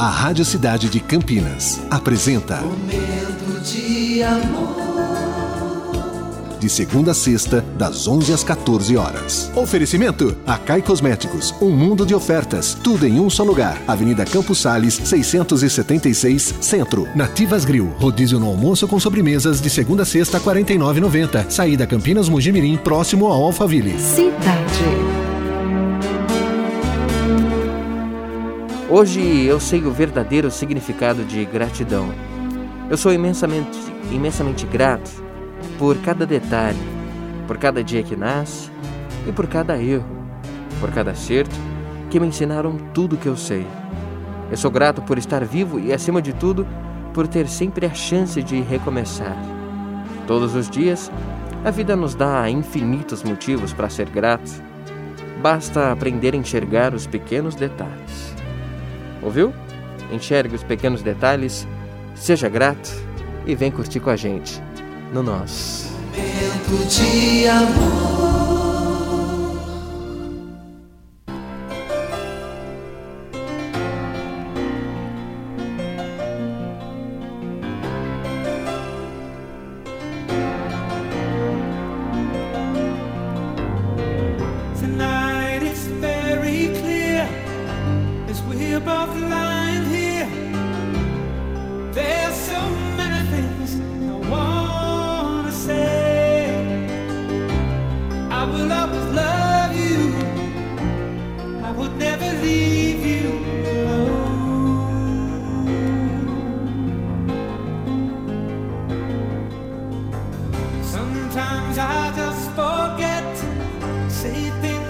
A Rádio Cidade de Campinas apresenta Momento de amor. de segunda a sexta, das 11 às 14 horas. Oferecimento: Acai Cosméticos, um mundo de ofertas, tudo em um só lugar. Avenida Campos Sales, 676, Centro. Nativas Grill, rodízio no almoço com sobremesas de segunda a sexta, R$ 49,90. Saída Campinas Mugimirim, próximo ao Alphaville. Cidade. Hoje eu sei o verdadeiro significado de gratidão. Eu sou imensamente, imensamente grato por cada detalhe, por cada dia que nasce e por cada erro, por cada acerto que me ensinaram tudo que eu sei. Eu sou grato por estar vivo e, acima de tudo, por ter sempre a chance de recomeçar. Todos os dias, a vida nos dá infinitos motivos para ser grato. Basta aprender a enxergar os pequenos detalhes. Ouviu? Enxergue os pequenos detalhes, seja grato e vem curtir com a gente no nosso. Momento de amor. I will always love you. I would never leave you alone. Sometimes I just forget. Say things